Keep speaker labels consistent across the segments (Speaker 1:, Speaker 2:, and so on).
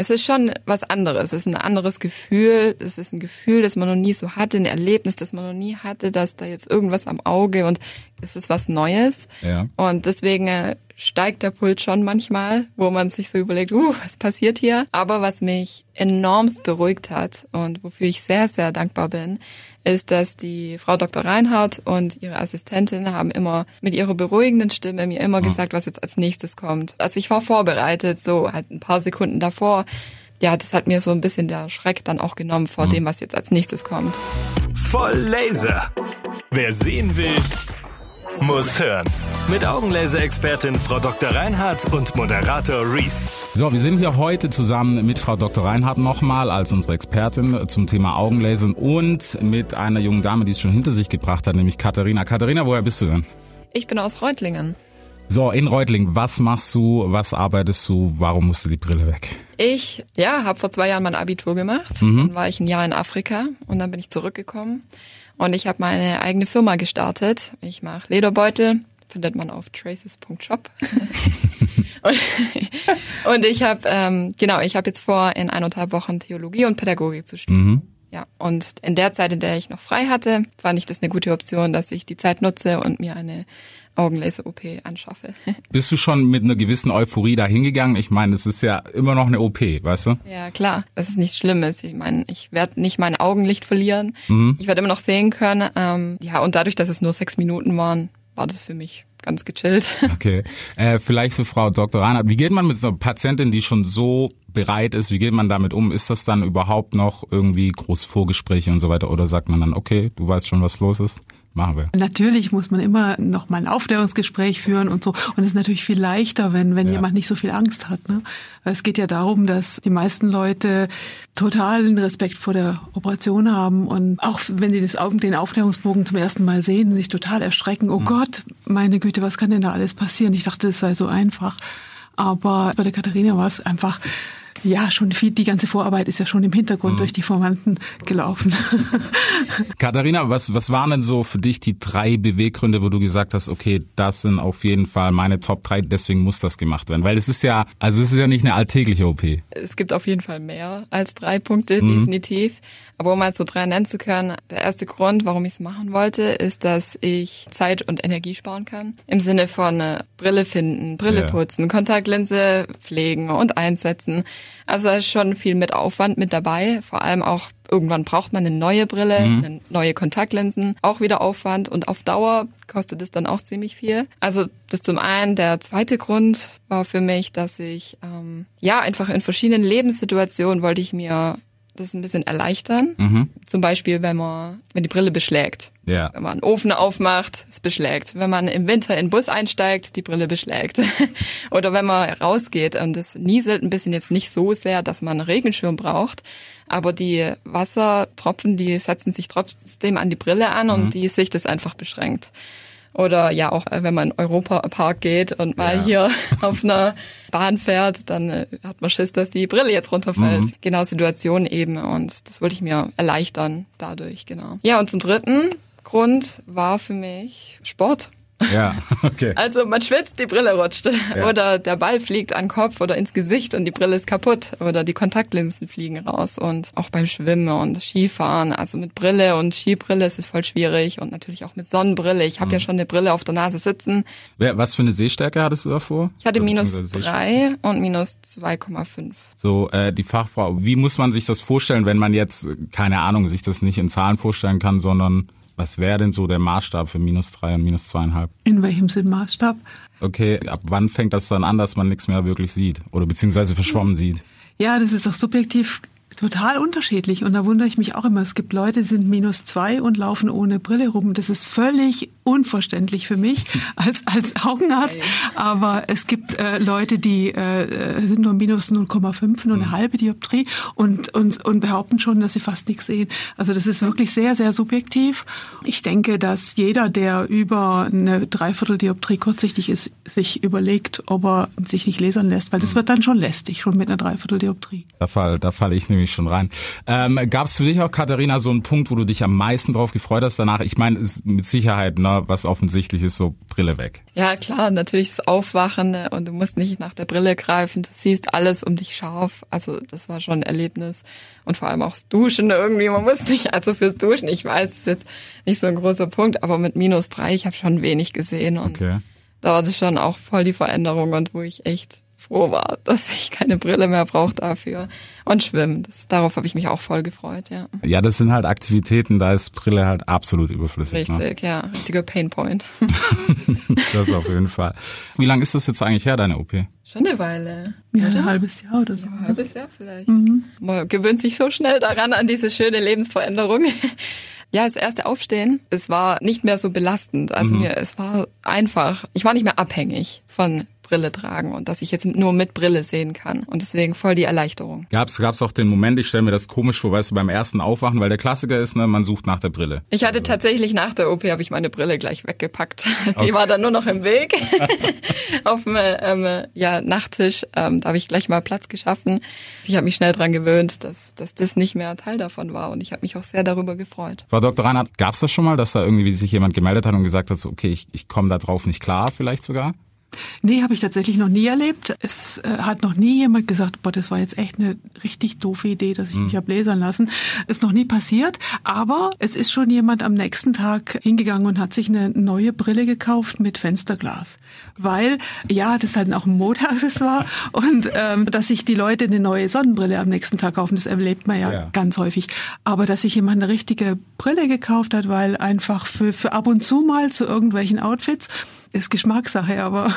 Speaker 1: Es ist schon was anderes. Es ist ein anderes Gefühl. Es ist ein Gefühl, das man noch nie so hatte, ein Erlebnis, das man noch nie hatte, dass da jetzt irgendwas am Auge und es ist was Neues.
Speaker 2: Ja.
Speaker 1: Und deswegen äh, steigt der Puls schon manchmal, wo man sich so überlegt, uh, was passiert hier? Aber was mich enormst beruhigt hat und wofür ich sehr, sehr dankbar bin, ist, dass die Frau Dr. Reinhardt und ihre Assistentin haben immer mit ihrer beruhigenden Stimme mir immer gesagt, was jetzt als nächstes kommt. Also ich war vorbereitet, so halt ein paar Sekunden davor. Ja, das hat mir so ein bisschen der Schreck dann auch genommen vor dem, was jetzt als nächstes kommt.
Speaker 3: Voll Laser. Wer sehen will, muss hören. Mit Augenlaser-Expertin Frau Dr. Reinhardt und Moderator Reese.
Speaker 2: So, wir sind hier heute zusammen mit Frau Dr. Reinhardt nochmal als unsere Expertin zum Thema Augenlasern und mit einer jungen Dame, die es schon hinter sich gebracht hat, nämlich Katharina. Katharina, woher bist du denn?
Speaker 1: Ich bin aus Reutlingen.
Speaker 2: So, in Reutling, was machst du, was arbeitest du, warum musste die Brille weg?
Speaker 1: Ich, ja, habe vor zwei Jahren mein Abitur gemacht. Dann war ich ein Jahr in Afrika und dann bin ich zurückgekommen und ich habe meine eigene Firma gestartet. Ich mache Lederbeutel, findet man auf traces.shop. und, und ich habe, ähm, genau, ich habe jetzt vor, in eineinhalb Wochen Theologie und Pädagogik zu studieren. Ja, und in der Zeit, in der ich noch frei hatte, fand ich das eine gute Option, dass ich die Zeit nutze und mir eine Augenlaser-OP anschaffe.
Speaker 2: Bist du schon mit einer gewissen Euphorie da hingegangen? Ich meine, es ist ja immer noch eine OP, weißt du?
Speaker 1: Ja, klar. Das ist nichts Schlimmes. Ich meine, ich werde nicht mein Augenlicht verlieren. Ich werde immer noch sehen können. Ähm, ja, und dadurch, dass es nur sechs Minuten waren, war das für mich ganz gechillt.
Speaker 2: Okay. Äh, vielleicht für Frau Dr. Reinhardt, wie geht man mit so einer Patientin, die schon so bereit ist, wie geht man damit um? Ist das dann überhaupt noch irgendwie groß Vorgespräche und so weiter? Oder sagt man dann, okay, du weißt schon, was los ist? Machen wir.
Speaker 4: Natürlich muss man immer noch mal ein Aufklärungsgespräch führen und so. Und es ist natürlich viel leichter, wenn, wenn
Speaker 2: Ja.
Speaker 4: jemand nicht so viel Angst hat. Ne? Es geht ja darum, dass die meisten Leute totalen Respekt vor der Operation haben und auch wenn sie das, den Aufklärungsbogen zum ersten Mal sehen, sich total erschrecken. Oh Gott, meine Güte, was kann denn da alles passieren? Ich dachte, es sei so einfach. Aber bei der Katharina war es einfach, ja, schon viel, die ganze Vorarbeit ist ja schon im Hintergrund durch die Formanten gelaufen.
Speaker 2: Katharina, was, was waren denn so für dich die drei Beweggründe, wo du gesagt hast, okay, das sind auf jeden Fall meine Top drei, deswegen muss das gemacht werden? Weil es ist ja, also es ist ja nicht eine alltägliche OP.
Speaker 1: Es gibt auf jeden Fall mehr als drei Punkte, definitiv. Aber um mal so drei nennen zu können, der erste Grund, warum ich es machen wollte, ist, dass ich Zeit und Energie sparen kann. Im Sinne von äh, Brille finden, Brille
Speaker 2: Ja.
Speaker 1: putzen, Kontaktlinse pflegen und einsetzen. Also ist schon viel mit Aufwand mit dabei. Vor allem auch irgendwann braucht man eine neue Brille, eine neue Kontaktlinsen, auch wieder Aufwand und auf Dauer kostet es dann auch ziemlich viel. Also das zum einen. Der zweite Grund war für mich, dass ich ähm, ja einfach in verschiedenen Lebenssituationen wollte ich mir das ein bisschen erleichtern. Zum Beispiel, wenn man, wenn die Brille beschlägt.
Speaker 2: Ja.
Speaker 1: Wenn man einen Ofen aufmacht, es beschlägt. Wenn man im Winter in den Bus einsteigt, die Brille beschlägt. Oder wenn man rausgeht und es nieselt ein bisschen jetzt nicht so sehr, dass man einen Regenschirm braucht. Aber die Wassertropfen, die setzen sich trotzdem an die Brille an und die Sicht ist einfach beschränkt. Oder ja, auch äh, wenn man in den Europapark geht und mal
Speaker 2: Ja.
Speaker 1: hier auf einer Bahn fährt, dann äh, hat man Schiss, dass die Brille jetzt runterfällt. Genau, Situation eben. Und das wollte ich mir erleichtern dadurch, genau. Ja, und zum dritten Grund war für mich Sport.
Speaker 2: Ja, okay.
Speaker 1: Also man schwitzt, die Brille rutscht.
Speaker 2: Ja.
Speaker 1: Oder der Ball fliegt an den Kopf oder ins Gesicht und die Brille ist kaputt. Oder die Kontaktlinsen fliegen raus. Und auch beim Schwimmen und Skifahren, also mit Brille und Skibrille ist es voll schwierig. Und natürlich auch mit Sonnenbrille. Ich
Speaker 2: Mhm.
Speaker 1: habe ja schon eine Brille auf der Nase sitzen.
Speaker 2: Was für eine Sehstärke hattest du davor?
Speaker 1: Ich hatte minus drei und minus 2,5.
Speaker 2: So, äh, die Fachfrau, wie muss man sich das vorstellen, wenn man jetzt, keine Ahnung, sich das nicht in Zahlen vorstellen kann, sondern was wäre denn so der Maßstab für minus drei und minus zweieinhalb?
Speaker 4: In welchem Sinn Maßstab?
Speaker 2: Okay, ab wann fängt das dann an, dass man nichts mehr wirklich sieht oder beziehungsweise verschwommen sieht?
Speaker 4: Ja, das ist doch subjektiv total unterschiedlich. Und da wundere ich mich auch immer. Es gibt Leute, die sind minus zwei und laufen ohne Brille rum. Das ist völlig unverständlich für mich als, als Augenarzt. Aber es gibt äh, Leute, die äh, sind nur minus 0,5, nur eine halbe Dioptrie und, und, und behaupten schon, dass sie fast nichts sehen. Also das ist wirklich sehr, sehr subjektiv. Ich denke, dass jeder, der über eine Dreivierteldioptrie kurzsichtig ist, sich überlegt, ob er sich nicht lasern lässt, weil das wird dann schon lästig, schon mit einer Dreivierteldioptrie.
Speaker 2: Da fall, da falle ich nämlich ich mich schon rein. Ähm, Gab es für dich auch, Katharina, so einen Punkt, wo du dich am meisten drauf gefreut hast danach? Ich meine, ist mit Sicherheit, ne, was offensichtlich ist, so Brille weg.
Speaker 1: Ja, klar, natürlich das Aufwachen ne, und du musst nicht nach der Brille greifen. Du siehst alles um dich scharf. Also das war schon ein Erlebnis. Und vor allem auch das Duschen irgendwie. Man muss nicht, also fürs Duschen, ich weiß, es ist jetzt nicht so ein großer Punkt, aber mit minus drei, ich habe schon wenig gesehen. Und
Speaker 2: Okay.
Speaker 1: da war das schon auch voll die Veränderung und wo ich echt froh war, dass ich keine Brille mehr brauche dafür. Und Schwimmen, das, darauf habe ich mich auch voll gefreut, ja.
Speaker 2: Ja, das sind halt Aktivitäten, da ist Brille halt absolut überflüssig. Ne?
Speaker 1: Richtig, ja, richtiger Painpoint.
Speaker 2: Das auf jeden Fall. Wie lange ist das jetzt eigentlich her, deine OP?
Speaker 1: Schon eine Weile.
Speaker 4: Ja, ein halbes Jahr oder so.
Speaker 1: Ein halbes Jahr vielleicht. Man gewöhnt sich so schnell daran, an diese schöne Lebensveränderung. Ja, das erste Aufstehen, es war nicht mehr so belastend. Also mir, es war einfach, ich war nicht mehr abhängig von Brille tragen und dass ich jetzt nur mit Brille sehen kann. Und deswegen voll die Erleichterung.
Speaker 2: Gab's gab's auch den Moment, ich stelle mir das komisch vor, weißt du, beim ersten Aufwachen, weil der Klassiker ist, ne, man sucht nach der Brille.
Speaker 1: Ich hatte tatsächlich nach der OP habe ich meine Brille gleich weggepackt. Die war dann nur noch im Weg auf dem ähm, ja, Nachttisch. Ähm, da habe ich gleich mal Platz geschaffen. Ich habe mich schnell dran gewöhnt, dass, dass das nicht mehr Teil davon war und ich habe mich auch sehr darüber gefreut.
Speaker 2: Frau Dr. Reinhardt, gab's das schon mal, dass da irgendwie sich jemand gemeldet hat und gesagt hat, so, okay, ich, ich komme da drauf nicht klar, vielleicht sogar?
Speaker 4: Nee, habe ich tatsächlich noch nie erlebt. Es äh, hat noch nie jemand gesagt, boah, das war jetzt echt eine richtig doofe Idee, dass ich mich hab lasern lassen. Ist noch nie passiert, aber es ist schon jemand am nächsten Tag hingegangen und hat sich eine neue Brille gekauft mit Fensterglas. Weil, ja, das ist halt auch ein Modeaccessoire und ähm, dass sich die Leute eine neue Sonnenbrille am nächsten Tag kaufen, das erlebt man ja,
Speaker 2: Ja.
Speaker 4: ganz häufig. Aber dass sich jemand eine richtige Brille gekauft hat, weil einfach für, für ab und zu mal zu irgendwelchen Outfits, ist Geschmackssache, aber,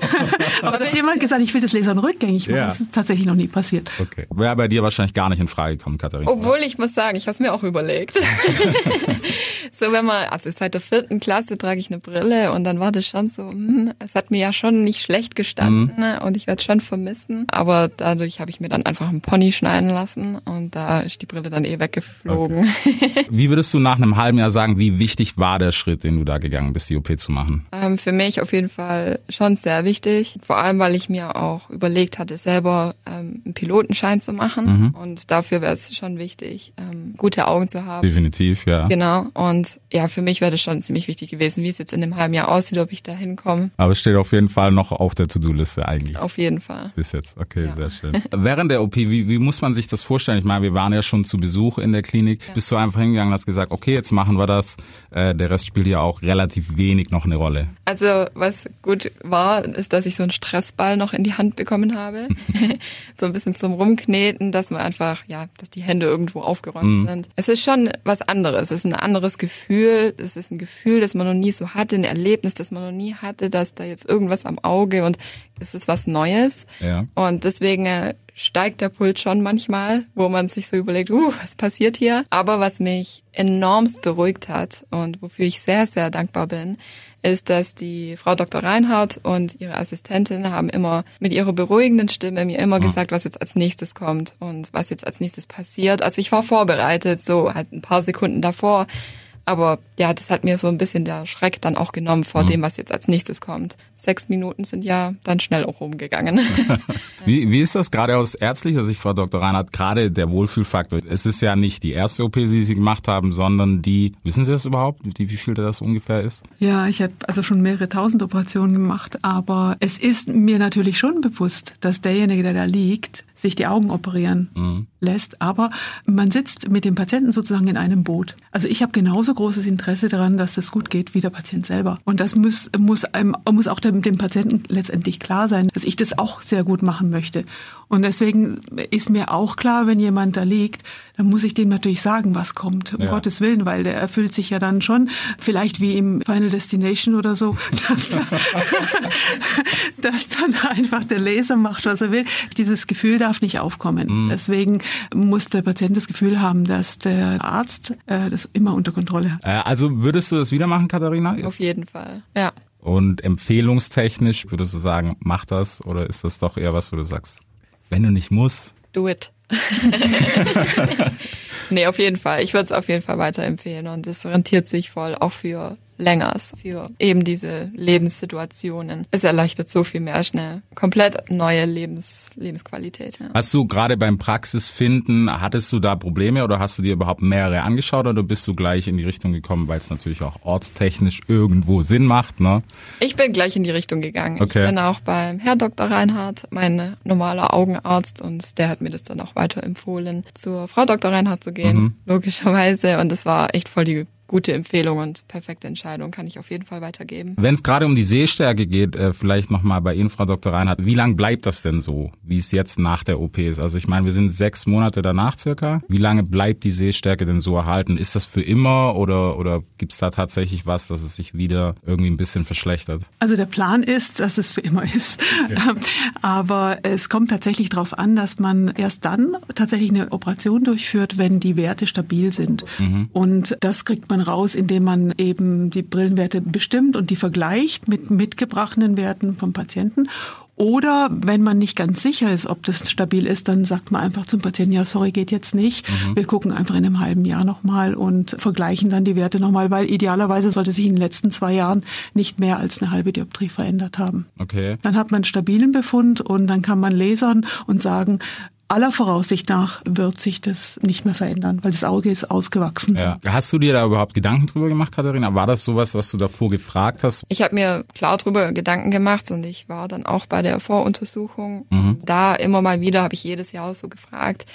Speaker 4: aber dass jemand gesagt, ich will das Lasern rückgängig machen,
Speaker 2: Ja.
Speaker 4: das ist tatsächlich noch nie passiert.
Speaker 2: Okay. Wäre bei dir wahrscheinlich gar nicht in Frage gekommen, Katharina.
Speaker 1: Obwohl ich muss sagen, ich habe es mir auch überlegt. so wenn man, also seit der vierten Klasse trage ich eine Brille und dann war das schon so, hm, es hat mir ja schon nicht schlecht gestanden ne, und ich werde schon vermissen. Aber dadurch habe ich mir dann einfach einen Pony schneiden lassen und da ist die Brille dann eh weggeflogen.
Speaker 2: Wie würdest du nach einem halben Jahr sagen, wie wichtig war der Schritt, den du da gegangen bist, die OP zu machen?
Speaker 1: Ähm, für mich auf jeden Fall schon sehr wichtig. Vor allem, weil ich mir auch überlegt hatte, selber ähm, einen Pilotenschein zu machen. Und dafür wäre es schon wichtig, ähm, gute Augen zu haben.
Speaker 2: Definitiv, ja.
Speaker 1: Genau. Und ja, für mich wäre das schon ziemlich wichtig gewesen, wie es jetzt in einem halben Jahr aussieht, ob ich da hinkomme.
Speaker 2: Aber es steht auf jeden Fall noch auf der To-Do-Liste eigentlich.
Speaker 1: Auf jeden Fall.
Speaker 2: Bis jetzt, okay,
Speaker 1: Ja.
Speaker 2: sehr schön. Während der OP, wie, wie muss man sich das vorstellen? Ich meine, wir waren ja schon zu Besuch in der Klinik. Bist du einfach hingegangen und hast gesagt, okay, jetzt machen wir das. Äh, der Rest spielt ja auch relativ wenig noch eine Rolle.
Speaker 1: Also was gut war, ist, dass ich so einen Stressball noch in die Hand bekommen habe. so ein bisschen zum Rumkneten, dass man einfach, ja, dass die Hände irgendwo aufgeräumt sind. Es ist schon was anderes. Es ist ein anderes Gefühl. Es ist ein Gefühl, das man noch nie so hatte, ein Erlebnis, das man noch nie hatte, dass da jetzt irgendwas am Auge und es ist was Neues.
Speaker 2: Ja.
Speaker 1: Und deswegen äh, steigt der Puls schon manchmal, wo man sich so überlegt, uh, was passiert hier? Aber was mich enormst beruhigt hat und wofür ich sehr, sehr dankbar bin, ist, dass die Frau Dr. Reinhardt und ihre Assistentin haben immer mit ihrer beruhigenden Stimme mir immer gesagt, was jetzt als nächstes kommt und was jetzt als nächstes passiert. Also ich war vorbereitet, so halt ein paar Sekunden davor. Aber ja, das hat mir so ein bisschen der Schreck dann auch genommen vor dem, was jetzt als nächstes kommt. Sechs Minuten sind ja dann schnell auch rumgegangen.
Speaker 2: Wie, wie ist das gerade aus ärztlicher Sicht, Frau Dr. Reinhardt, gerade der Wohlfühlfaktor? Es ist ja nicht die erste OP, die Sie gemacht haben, sondern die, wissen Sie das überhaupt, die, wie viel das ungefähr ist?
Speaker 4: Ja, ich habe also schon mehrere tausend Operationen gemacht, aber es ist mir natürlich schon bewusst, dass derjenige, der da liegt, sich die Augen operieren lässt, aber man sitzt mit dem Patienten sozusagen in einem Boot. Also ich habe genauso großes Interesse daran, dass das gut geht wie der Patient selber. Und das muss, muss, einem, muss auch dem, dem Patienten letztendlich klar sein, dass ich das auch sehr gut machen möchte. Und deswegen ist mir auch klar, wenn jemand da liegt, dann muss ich dem natürlich sagen, was kommt, um
Speaker 2: Ja.
Speaker 4: Gottes Willen, weil der erfüllt sich ja dann schon, vielleicht wie im Final Destination oder so, dass, da, dass dann einfach der Laser macht, was er will. Dieses Gefühl darf nicht aufkommen. Deswegen muss der Patient das Gefühl haben, dass der Arzt äh, das immer unter Kontrolle hat.
Speaker 2: Äh, also würdest du das wieder machen, Katharina?
Speaker 1: Auf
Speaker 2: Jetzt?
Speaker 1: jeden Fall. Ja.
Speaker 2: Und empfehlungstechnisch würdest du sagen, mach das oder ist das doch eher was, wo du sagst, wenn du nicht musst?
Speaker 1: Do it. nee, auf jeden Fall. Ich würde es auf jeden Fall weiterempfehlen und es rentiert sich voll, auch für länger ist für eben diese Lebenssituationen. Es erleichtert so viel mehr schnell. Komplett neue Lebens, Lebensqualität. Ja.
Speaker 2: Hast du gerade beim Praxisfinden, hattest du da Probleme oder hast du dir überhaupt mehrere angeschaut oder bist du gleich in die Richtung gekommen, weil es natürlich auch ortstechnisch irgendwo Sinn macht, ne?
Speaker 1: Ich bin gleich in die Richtung gegangen. Okay. Ich bin auch beim Herr Dr. Reinhardt, mein normaler Augenarzt und der hat mir das dann auch weiter empfohlen, zur Frau Dr. Reinhardt zu gehen, mhm. logischerweise. Und das war echt voll die gute Empfehlung und perfekte Entscheidung kann ich auf jeden Fall weitergeben.
Speaker 2: Wenn es gerade um die Sehstärke geht, äh, vielleicht nochmal bei Ihnen, Frau Dr. Reinhardt, wie lange bleibt das denn so, wie es jetzt nach der OP ist? Also ich meine, wir sind sechs Monate danach circa. Wie lange bleibt die Sehstärke denn so erhalten? Ist das für immer oder, oder gibt es da tatsächlich was, dass es sich wieder irgendwie ein bisschen verschlechtert?
Speaker 4: Also der Plan ist, dass es für immer ist. Okay. Aber es kommt tatsächlich darauf an, dass man erst dann tatsächlich eine Operation durchführt, wenn die Werte stabil sind. Mhm. Und das kriegt man man raus, indem man eben die Brillenwerte bestimmt und die vergleicht mit mitgebrachten Werten vom Patienten. Oder wenn man nicht ganz sicher ist, ob das stabil ist, dann sagt man einfach zum Patienten, ja, sorry, geht jetzt nicht. Mhm. Wir gucken einfach in einem halben Jahr nochmal und vergleichen dann die Werte nochmal, weil idealerweise sollte sich in den letzten zwei Jahren nicht mehr als eine halbe Dioptrie verändert haben.
Speaker 2: Okay.
Speaker 4: Dann hat man einen stabilen Befund und dann kann man lasern und sagen, aller Voraussicht nach wird sich das nicht mehr verändern, weil das Auge ist ausgewachsen.
Speaker 2: Ja. Hast du dir da überhaupt Gedanken drüber gemacht, Katharina? War das sowas, was du davor gefragt hast?
Speaker 1: Ich habe mir klar drüber Gedanken gemacht und ich war dann auch bei der Voruntersuchung. Mhm. Da immer mal wieder habe ich jedes Jahr so gefragt,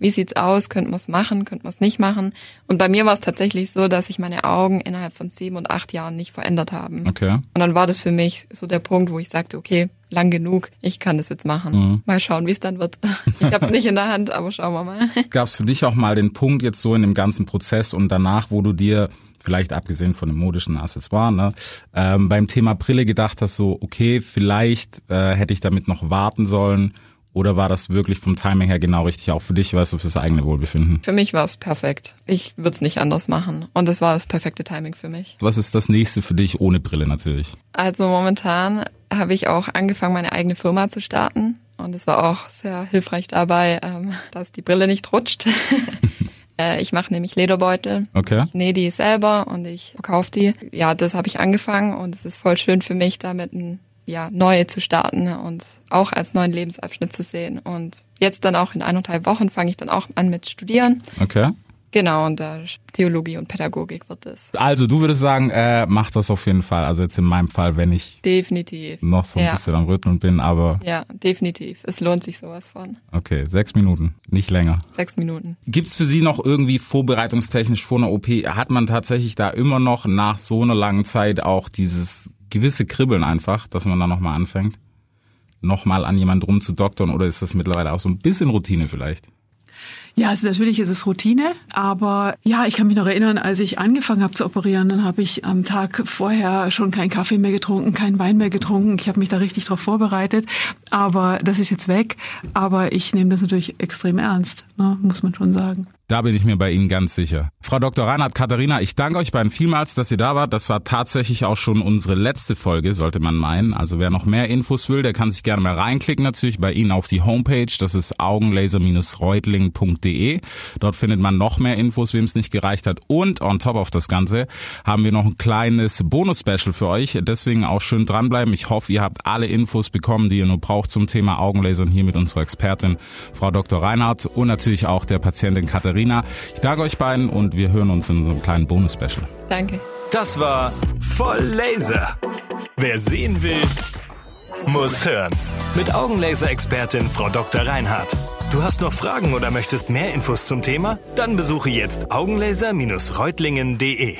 Speaker 1: wie sieht's aus, könnte man es machen, könnte man es nicht machen. Und bei mir war es tatsächlich so, dass sich meine Augen innerhalb von sieben und acht Jahren nicht verändert haben.
Speaker 2: Okay. Und
Speaker 1: dann war das für mich so der Punkt, wo ich sagte, okay, lang genug, ich kann das jetzt machen. Mhm. Mal schauen, wie es dann wird. Ich habe es nicht in der Hand, aber schauen wir mal.
Speaker 2: Gab es für dich auch mal den Punkt jetzt so in dem ganzen Prozess und danach, wo du dir vielleicht abgesehen von dem modischen Accessoire, ne, ähm, beim Thema Brille gedacht hast, so, okay, vielleicht äh, hätte ich damit noch warten sollen oder war das wirklich vom Timing her genau richtig, auch für dich, weißt du, fürs eigene Wohlbefinden?
Speaker 1: Für mich war es perfekt. Ich würde es nicht anders machen. Und es war das perfekte Timing für mich.
Speaker 2: Was ist das nächste für dich ohne Brille natürlich?
Speaker 1: Also momentan habe ich auch angefangen, meine eigene Firma zu starten. Und es war auch sehr hilfreich dabei, ähm, dass die Brille nicht rutscht. Äh, ich mache nämlich Lederbeutel.
Speaker 2: Okay.
Speaker 1: Ich nähe die selber und ich verkaufe die. Ja, das habe ich angefangen und es ist voll schön für mich, damit ein ja, neu zu starten und auch als neuen Lebensabschnitt zu sehen. Und jetzt dann auch in eineinhalb Wochen fange ich dann auch an mit Studieren.
Speaker 2: Okay.
Speaker 1: Genau, und da Theologie und Pädagogik wird es.
Speaker 2: Also du würdest sagen, äh, mach das auf jeden Fall. Also jetzt in meinem Fall, wenn ich
Speaker 1: definitiv
Speaker 2: noch so ein ja. bisschen am Rütteln bin, aber
Speaker 1: ja, definitiv. Es lohnt sich sowas von.
Speaker 2: Okay, sechs Minuten, nicht länger.
Speaker 1: Sechs Minuten.
Speaker 2: Gibt's für Sie noch irgendwie vorbereitungstechnisch vor einer OP? Hat man tatsächlich da immer noch nach so einer langen Zeit auch dieses gewisse Kribbeln einfach, dass man da nochmal anfängt, nochmal an jemand rumzudoktern oder ist das mittlerweile auch so ein bisschen Routine vielleicht?
Speaker 4: Ja, also natürlich ist es Routine, aber ja, ich kann mich noch erinnern, als ich angefangen habe zu operieren, dann habe ich am Tag vorher schon keinen Kaffee mehr getrunken, keinen Wein mehr getrunken. Ich habe mich da richtig drauf vorbereitet, aber das ist jetzt weg. Aber ich nehme das natürlich extrem ernst, ne, muss man schon sagen.
Speaker 2: Da bin ich mir bei Ihnen ganz sicher. Frau Dr. Reinhard Katharina, ich danke euch beiden vielmals, dass ihr da wart. Das war tatsächlich auch schon unsere letzte Folge, sollte man meinen. Also wer noch mehr Infos will, der kann sich gerne mal reinklicken, natürlich bei Ihnen auf die Homepage. Das ist augenlaser-reutling.de. Dort findet man noch mehr Infos, wem es nicht gereicht hat. Und on top of das Ganze haben wir noch ein kleines Bonus-Special für euch. Deswegen auch schön dranbleiben. Ich hoffe, ihr habt alle Infos bekommen, die ihr nur braucht zum Thema Augenlasern hier mit unserer Expertin, Frau Dr. Reinhardt und natürlich auch der Patientin Katharina. Katharina. Ich danke euch beiden und wir hören uns in so einem kleinen Bonus-Special.
Speaker 1: Danke.
Speaker 3: Das war Voll Laser. Wer sehen will, muss hören. Mit Augenlaser-Expertin Frau Dr. Reinhardt. Du hast noch Fragen oder möchtest mehr Infos zum Thema? Dann besuche jetzt augenlaser-reutlingen.de.